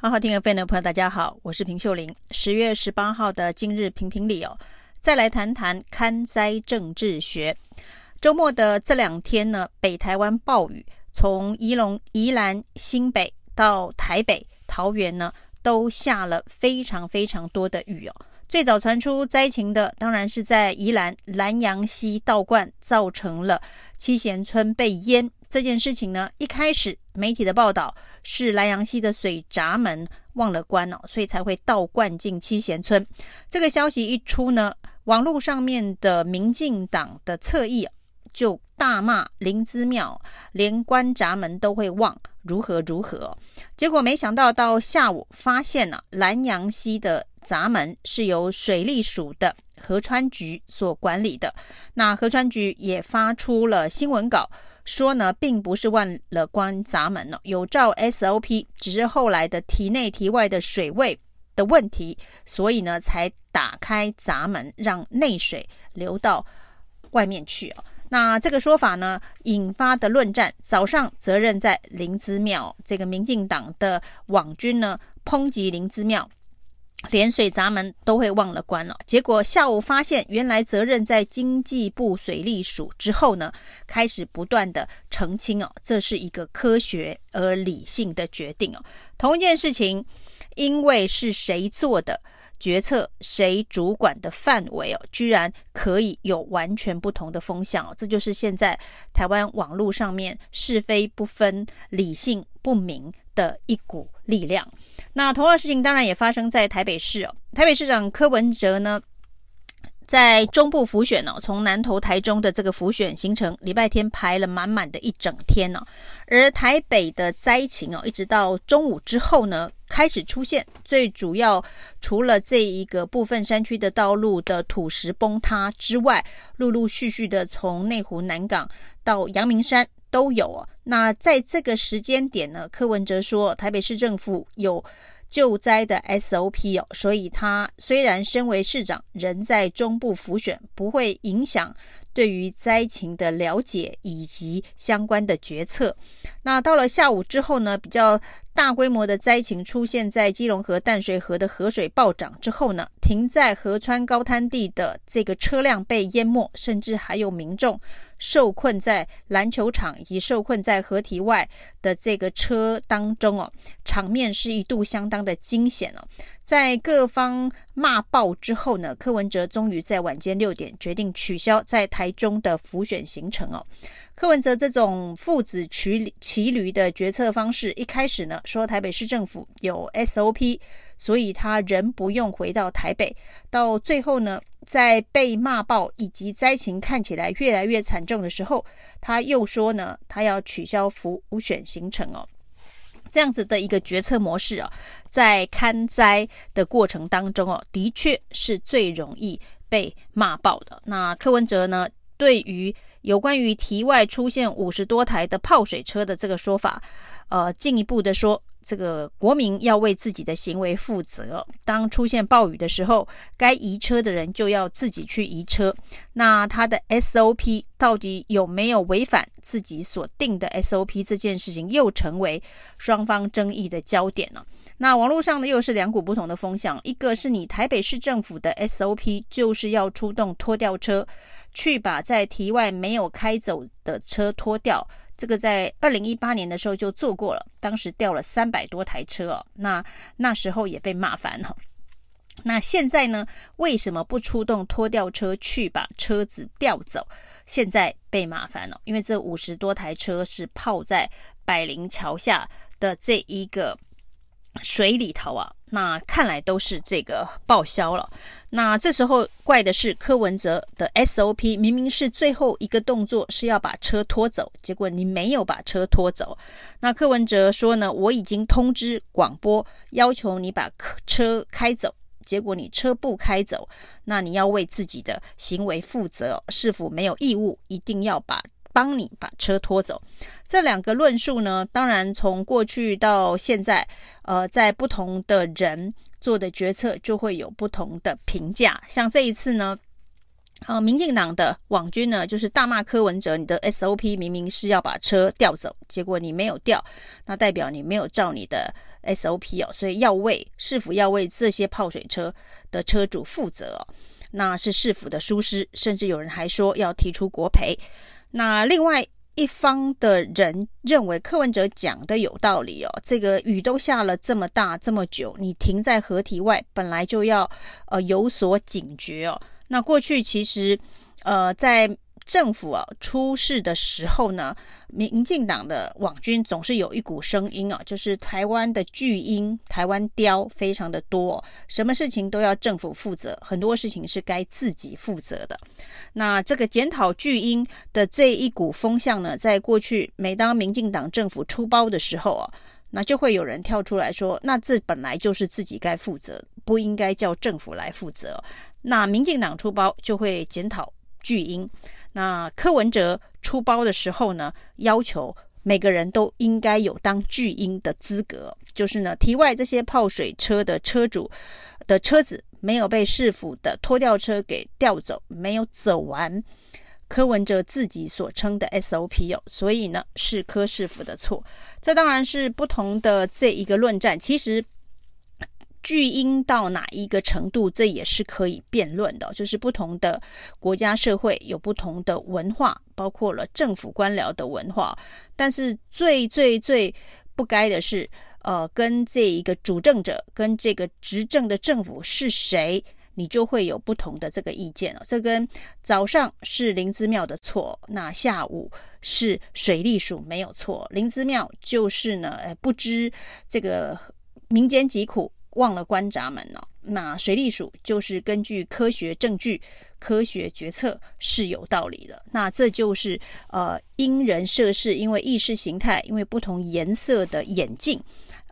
好好听 FM 的朋友，大家好，我是平秀玲。十月十八号的今日评评理哦，再来谈谈勘灾政治学。周末的这两天呢，北台湾暴雨，从宜龙、宜兰、新北到台北、桃园呢，都下了非常非常多的雨哦。最早传出灾情的，当然是在宜兰兰阳溪倒灌，造成了七贤村被淹。这件事情呢，一开始媒体的报道是兰阳溪的水闸门忘了关哦，所以才会倒灌进七贤村。这个消息一出呢，网络上面的民进党的侧翼就大骂林之妙，连关闸门都会忘，如何如何。结果没想到到下午发现了兰阳溪的闸门是由水利署的河川局所管理的，那河川局也发出了新闻稿。说呢，并不是忘了关闸门了，有照 SOP，只是后来的体内体外的水位的问题，所以呢才打开闸门，让内水流到外面去哦。那这个说法呢，引发的论战，早上责任在林姿妙，这个民进党的网军呢抨击林姿妙。连水闸门都会忘了关了，结果下午发现原来责任在经济部水利署之后呢，开始不断的澄清哦，这是一个科学而理性的决定哦。同一件事情，因为是谁做的决策，谁主管的范围哦，居然可以有完全不同的风向哦，这就是现在台湾网络上面是非不分、理性不明的一股力量。那同样的事情当然也发生在台北市哦。台北市长柯文哲呢，在中部浮选哦，从南投台中的这个浮选行程，礼拜天排了满满的一整天呢。而台北的灾情哦，一直到中午之后呢，开始出现。最主要除了这一个部分山区的道路的土石崩塌之外，陆陆续续的从内湖南港到阳明山。都有啊。那在这个时间点呢，柯文哲说，台北市政府有救灾的 SOP 哦，所以他虽然身为市长，人在中部辅选，不会影响对于灾情的了解以及相关的决策。那到了下午之后呢，比较大规模的灾情出现在基隆河、淡水河的河水暴涨之后呢，停在河川高滩地的这个车辆被淹没，甚至还有民众。受困在篮球场以及受困在河堤外的这个车当中哦，场面是一度相当的惊险哦。在各方骂爆之后呢，柯文哲终于在晚间六点决定取消在台中的浮选行程哦。柯文哲这种父子骑骑驴的决策方式，一开始呢说台北市政府有 SOP，所以他人不用回到台北，到最后呢。在被骂爆以及灾情看起来越来越惨重的时候，他又说呢，他要取消辅选行程哦。这样子的一个决策模式哦，在勘灾的过程当中哦，的确是最容易被骂爆的。那柯文哲呢，对于有关于题外出现五十多台的泡水车的这个说法，呃，进一步的说。这个国民要为自己的行为负责。当出现暴雨的时候，该移车的人就要自己去移车。那他的 SOP 到底有没有违反自己所定的 SOP？这件事情又成为双方争议的焦点了。那网络上呢，又是两股不同的风向。一个是你台北市政府的 SOP，就是要出动拖吊车，去把在堤外没有开走的车拖掉。这个在二零一八年的时候就做过了，当时掉了三百多台车哦，那那时候也被骂烦了。那现在呢，为什么不出动拖吊车去把车子吊走？现在被麻烦了，因为这五十多台车是泡在百灵桥下的这一个。水里头啊，那看来都是这个报销了。那这时候怪的是柯文哲的 SOP，明明是最后一个动作是要把车拖走，结果你没有把车拖走。那柯文哲说呢，我已经通知广播，要求你把车开走，结果你车不开走，那你要为自己的行为负责，是否没有义务一定要把？帮你把车拖走，这两个论述呢，当然从过去到现在，呃，在不同的人做的决策就会有不同的评价。像这一次呢，啊，民进党的网军呢，就是大骂柯文哲，你的 SOP 明明是要把车调走，结果你没有调，那代表你没有照你的 SOP 哦，所以要为市府要为这些泡水车的车主负责，那是市府的疏失，甚至有人还说要提出国赔。那另外一方的人认为柯文哲讲的有道理哦，这个雨都下了这么大这么久，你停在河堤外本来就要呃有所警觉哦。那过去其实，呃，在政府啊出事的时候呢，民进党的网军总是有一股声音啊，就是台湾的巨婴、台湾雕非常的多，什么事情都要政府负责，很多事情是该自己负责的。那这个检讨巨婴的这一股风向呢，在过去每当民进党政府出包的时候啊，那就会有人跳出来说，那这本来就是自己该负责，不应该叫政府来负责。那民进党出包就会检讨巨婴，那柯文哲出包的时候呢，要求每个人都应该有当巨婴的资格，就是呢，题外这些泡水车的车主的车子没有被市府的拖吊车给调走，没有走完。柯文哲自己所称的 SOP 哦，所以呢是柯市府的错，这当然是不同的这一个论战，其实。巨婴到哪一个程度，这也是可以辩论的。就是不同的国家社会有不同的文化，包括了政府官僚的文化。但是最最最不该的是，呃，跟这一个主政者跟这个执政的政府是谁，你就会有不同的这个意见了。这跟早上是林姿妙的错，那下午是水利署没有错。林姿妙就是呢，呃，不知这个民间疾苦。忘了关闸门了。那水利署就是根据科学证据、科学决策是有道理的。那这就是呃因人设事，因为意识形态，因为不同颜色的眼镜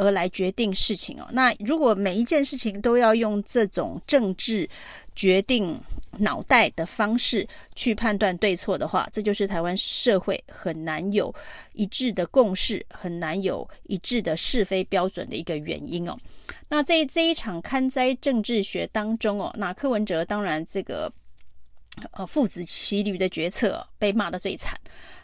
而来决定事情哦。那如果每一件事情都要用这种政治决定脑袋的方式去判断对错的话，这就是台湾社会很难有一致的共识，很难有一致的是非标准的一个原因哦。那在这一场勘灾政治学当中哦，那柯文哲当然这个呃父子骑驴的决策被骂得最惨。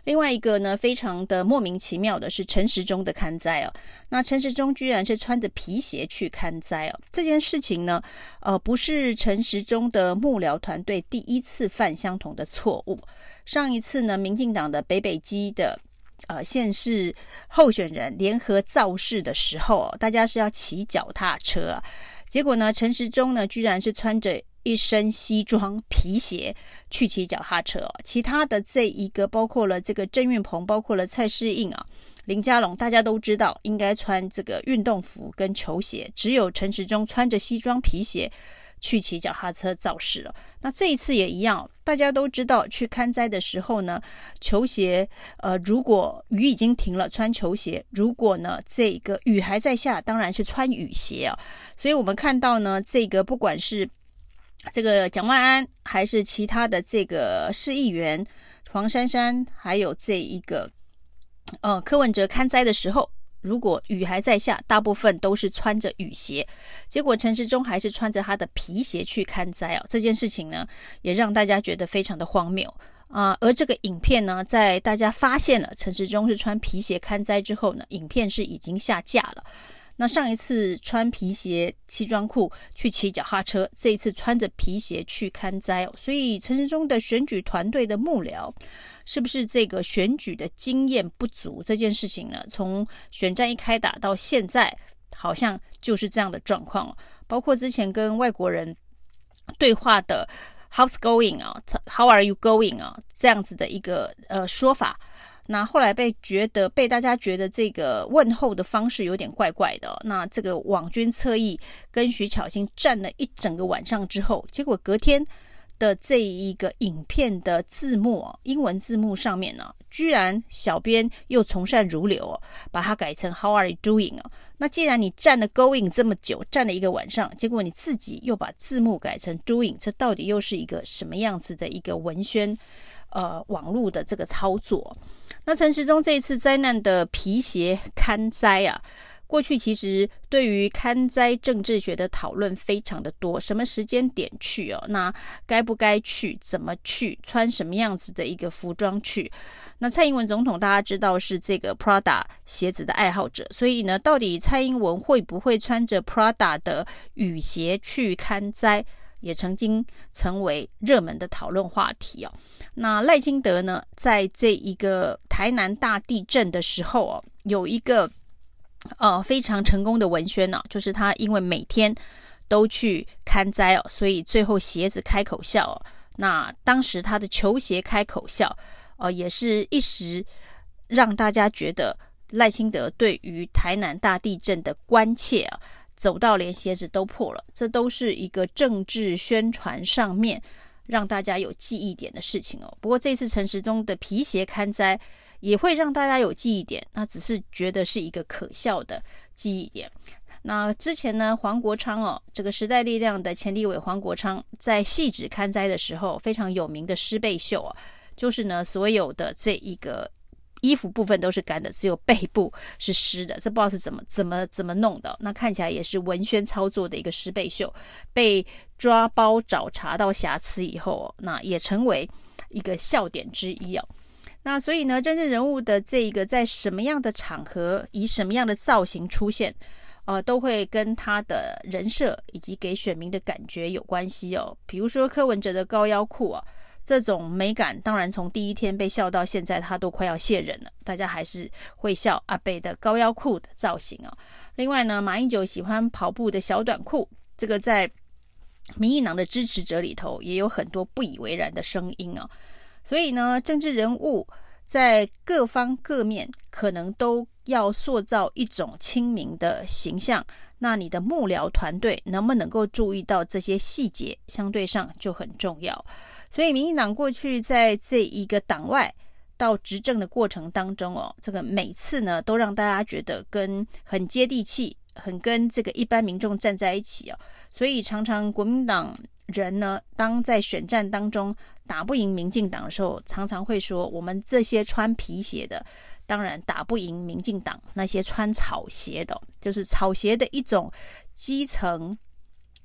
另外一个呢，非常的莫名其妙的是陈时中的勘灾哦。那陈时中居然是穿着皮鞋去勘灾哦。这件事情呢，呃，不是陈时中的幕僚团队第一次犯相同的错误。上一次呢，民进党的北北基的呃县市候选人联合造势的时候，大家是要骑脚踏车啊，结果呢，陈时中呢，居然是穿着。一身西装皮鞋去骑脚踏车，其他的这一个包括了这个郑运鹏，包括了蔡诗印啊、林佳龙，大家都知道应该穿这个运动服跟球鞋，只有陈时中穿着西装皮鞋去骑脚踏车造势了。那这一次也一样，大家都知道去看灾的时候呢，球鞋呃，如果雨已经停了，穿球鞋；如果呢这个雨还在下，当然是穿雨鞋啊。所以我们看到呢，这个不管是这个蒋万安还是其他的这个市议员黄珊珊，还有这一个呃柯文哲勘灾的时候，如果雨还在下，大部分都是穿着雨鞋。结果陈时中还是穿着他的皮鞋去勘灾啊，这件事情呢，也让大家觉得非常的荒谬啊、而这个影片呢，在大家发现了陈时中是穿皮鞋勘灾之后呢，影片是已经下架了。那上一次穿皮鞋、西装裤去骑脚踏车，这一次穿着皮鞋去看灾。所以陈时中的选举团队的幕僚，是不是这个选举的经验不足这件事情呢？从选战一开打到现在，好像就是这样的状况。包括之前跟外国人对话的 “How's going” 啊，“How are you going” 啊，这样子的一个呃说法。那后来被觉得被大家觉得这个问候的方式有点怪怪的，那这个网军侧翼跟徐巧芯站了一整个晚上之后，结果隔天的这一个影片的字幕，英文字幕上面呢，居然小编又从善如流，把它改成 How are you doing 啊？那既然你站了 Going 这么久，站了一个晚上，结果你自己又把字幕改成 Doing，这到底又是一个什么样子的一个文宣？呃，网络的这个操作？那陈时中这一次灾难的皮鞋勘灾啊，过去其实对于勘灾政治学的讨论非常的多，什么时间点去哦？那该不该去？怎么去？穿什么样子的一个服装去？那蔡英文总统大家知道是这个 Prada 鞋子的爱好者，所以呢，到底蔡英文会不会穿着 Prada 的雨鞋去勘灾，也曾经成为热门的讨论话题哦。那赖清德呢，在这一个台南大地震的时候哦，有一个。呃，非常成功的文宣呢、就是他因为每天都去看灾哦，所以最后鞋子开口笑哦。那当时他的球鞋开口笑，呃，也是一时让大家觉得赖清德对于台南大地震的关切啊，走到连鞋子都破了。这都是一个政治宣传上面让大家有记忆点的事情哦。不过这次陈时中的皮鞋刊灾。也会让大家有记忆点，那只是觉得是一个可笑的记忆点。那之前呢，黄国昌哦，这个时代力量的前立委黄国昌在细致刊灾的时候，非常有名的湿背秀啊，就是呢，所有的这一个衣服部分都是干的，只有背部是湿的，这不知道是怎么怎么怎么弄的。那看起来也是文宣操作的一个湿背秀，被抓包找查到瑕疵以后，那也成为一个笑点之一哦。那所以呢，政治人物的这一个在什么样的场合，以什么样的造型出现，呃，都会跟他的人设以及给选民的感觉有关系哦。比如说柯文哲的高腰裤啊，这种美感，当然从第一天被笑到现在，他都快要卸人了，大家还是会笑阿北的高腰裤的造型哦。另外呢，马英九喜欢跑步的小短裤，这个在民进党的支持者里头也有很多不以为然的声音哦。所以呢，政治人物在各方各面可能都要塑造一种亲民的形象。那你的幕僚团队能不能够注意到这些细节，相对上就很重要。所以，民进党过去在这一个党外到执政的过程当中哦，这个每次呢都让大家觉得跟很接地气，很跟这个一般民众站在一起哦。所以常常国民党。人呢，当在选战当中打不赢民进党的时候，常常会说：“我们这些穿皮鞋的，当然打不赢民进党那些穿草鞋的，就是草鞋的一种基层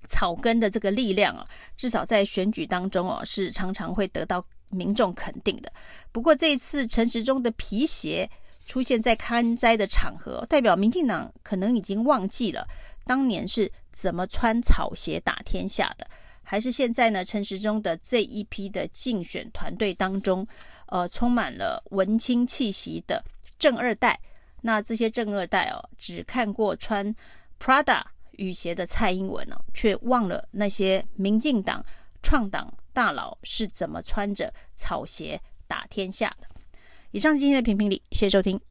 草根的这个力量啊，至少在选举当中哦，是常常会得到民众肯定的。不过这一次陈时中的皮鞋出现在勘灾的场合，代表民进党可能已经忘记了当年是怎么穿草鞋打天下的。”还是现在呢？陈时中的这一批的竞选团队当中，呃，充满了文青气息的正二代。那这些正二代哦，只看过穿 Prada 雨鞋的蔡英文哦，却忘了那些民进党创党大佬是怎么穿着草鞋打天下的。以上今天的评评理，谢谢收听。